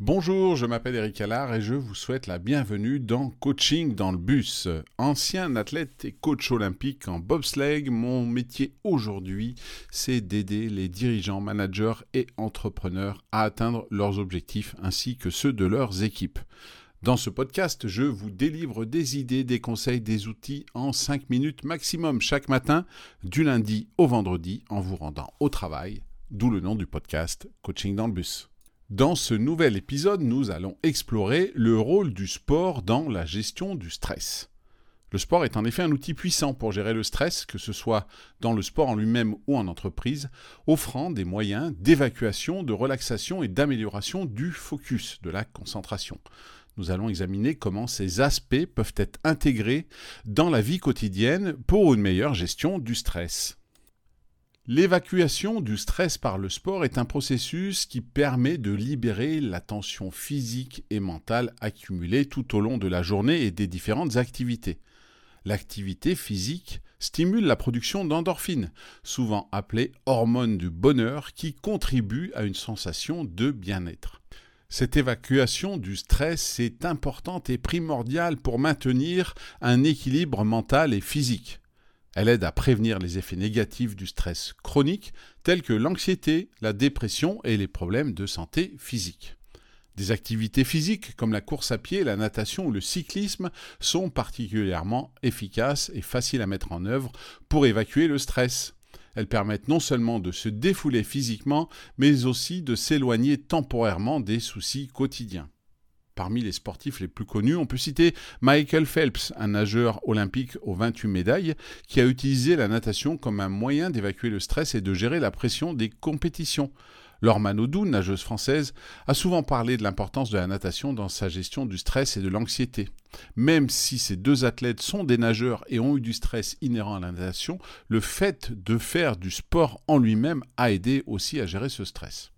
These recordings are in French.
Bonjour, je m'appelle Eric Allard et je vous souhaite la bienvenue dans Coaching dans le bus. Ancien athlète et coach olympique en bobsleigh, mon métier aujourd'hui, c'est d'aider les dirigeants, managers et entrepreneurs à atteindre leurs objectifs ainsi que ceux de leurs équipes. Dans ce podcast, je vous délivre des idées, des conseils, des outils en 5 minutes maximum chaque matin, du lundi au vendredi, en vous rendant au travail, d'où le nom du podcast Coaching dans le bus. Dans ce nouvel épisode, nous allons explorer le rôle du sport dans la gestion du stress. Le sport est en effet un outil puissant pour gérer le stress, que ce soit dans le sport en lui-même ou en entreprise, offrant des moyens d'évacuation, de relaxation et d'amélioration du focus, de la concentration. Nous allons examiner comment ces aspects peuvent être intégrés dans la vie quotidienne pour une meilleure gestion du stress. L'évacuation du stress par le sport est un processus qui permet de libérer la tension physique et mentale accumulée tout au long de la journée et des différentes activités. L'activité physique stimule la production d'endorphines, souvent appelées hormones du bonheur, qui contribuent à une sensation de bien-être. Cette évacuation du stress est importante et primordiale pour maintenir un équilibre mental et physique. Elle aide à prévenir les effets négatifs du stress chronique, tels que l'anxiété, la dépression et les problèmes de santé physique. Des activités physiques comme la course à pied, la natation ou le cyclisme sont particulièrement efficaces et faciles à mettre en œuvre pour évacuer le stress. Elles permettent non seulement de se défouler physiquement, mais aussi de s'éloigner temporairement des soucis quotidiens. Parmi les sportifs les plus connus, on peut citer Michael Phelps, un nageur olympique aux 28 médailles, qui a utilisé la natation comme un moyen d'évacuer le stress et de gérer la pression des compétitions. Laure Manodou, nageuse française, a souvent parlé de l'importance de la natation dans sa gestion du stress et de l'anxiété. Même si ces deux athlètes sont des nageurs et ont eu du stress inhérent à la natation, le fait de faire du sport en lui-même a aidé aussi à gérer ce stress.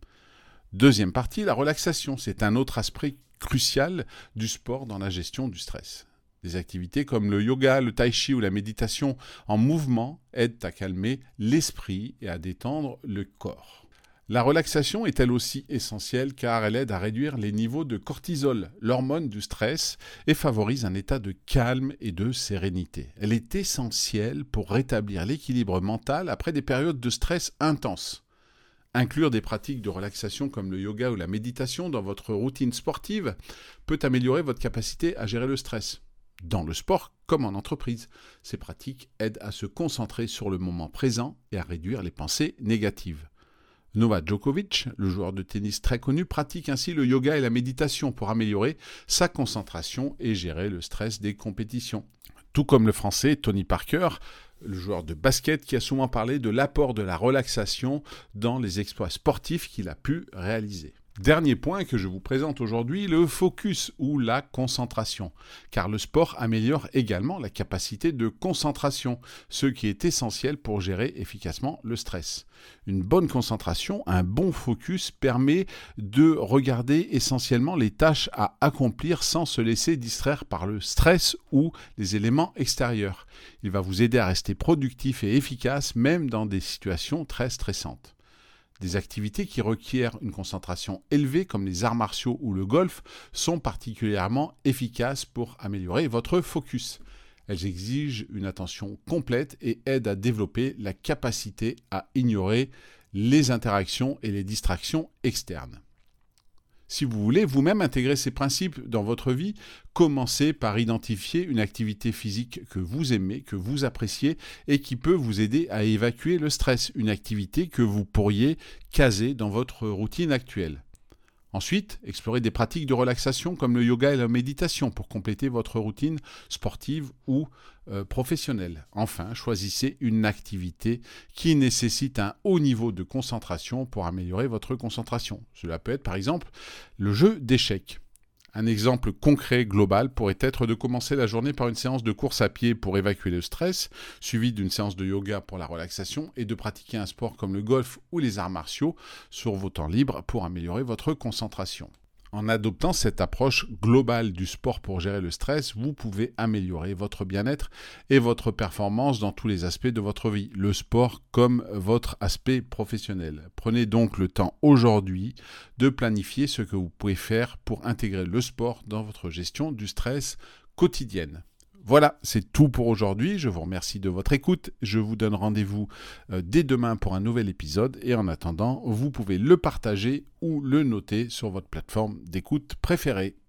Deuxième partie, la relaxation. C'est un autre aspect crucial du sport dans la gestion du stress. Des activités comme le yoga, le tai chi ou la méditation en mouvement aident à calmer l'esprit et à détendre le corps. La relaxation est elle aussi essentielle car elle aide à réduire les niveaux de cortisol, l'hormone du stress, et favorise un état de calme et de sérénité. Elle est essentielle pour rétablir l'équilibre mental après des périodes de stress intenses. Inclure des pratiques de relaxation comme le yoga ou la méditation dans votre routine sportive peut améliorer votre capacité à gérer le stress, dans le sport comme en entreprise. Ces pratiques aident à se concentrer sur le moment présent et à réduire les pensées négatives. Novak Djokovic, le joueur de tennis très connu, pratique ainsi le yoga et la méditation pour améliorer sa concentration et gérer le stress des compétitions. Tout comme le français Tony Parker, le joueur de basket qui a souvent parlé de l'apport de la relaxation dans les exploits sportifs qu'il a pu réaliser. Dernier point que je vous présente aujourd'hui, le focus ou la concentration, car le sport améliore également la capacité de concentration, ce qui est essentiel pour gérer efficacement le stress. Une bonne concentration, un bon focus permet de regarder essentiellement les tâches à accomplir sans se laisser distraire par le stress ou les éléments extérieurs. Il va vous aider à rester productif et efficace même dans des situations très stressantes. Des activités qui requièrent une concentration élevée, comme les arts martiaux ou le golf, sont particulièrement efficaces pour améliorer votre focus. Elles exigent une attention complète et aident à développer la capacité à ignorer les interactions et les distractions externes. Si vous voulez vous-même intégrer ces principes dans votre vie, commencez par identifier une activité physique que vous aimez, que vous appréciez et qui peut vous aider à évacuer le stress, une activité que vous pourriez caser dans votre routine actuelle. Ensuite, explorez des pratiques de relaxation comme le yoga et la méditation pour compléter votre routine sportive ou euh, professionnelle. Enfin, choisissez une activité qui nécessite un haut niveau de concentration pour améliorer votre concentration. Cela peut être par exemple le jeu d'échecs. Un exemple concret global pourrait être de commencer la journée par une séance de course à pied pour évacuer le stress, suivie d'une séance de yoga pour la relaxation et de pratiquer un sport comme le golf ou les arts martiaux sur vos temps libres pour améliorer votre concentration. En adoptant cette approche globale du sport pour gérer le stress, vous pouvez améliorer votre bien-être et votre performance dans tous les aspects de votre vie, le sport comme votre aspect professionnel. Prenez donc le temps aujourd'hui de planifier ce que vous pouvez faire pour intégrer le sport dans votre gestion du stress quotidienne. Voilà, c'est tout pour aujourd'hui. Je vous remercie de votre écoute. Je vous donne rendez-vous euh, dès demain pour un nouvel épisode. Et en attendant, vous pouvez le partager ou le noter sur votre plateforme d'écoute préférée.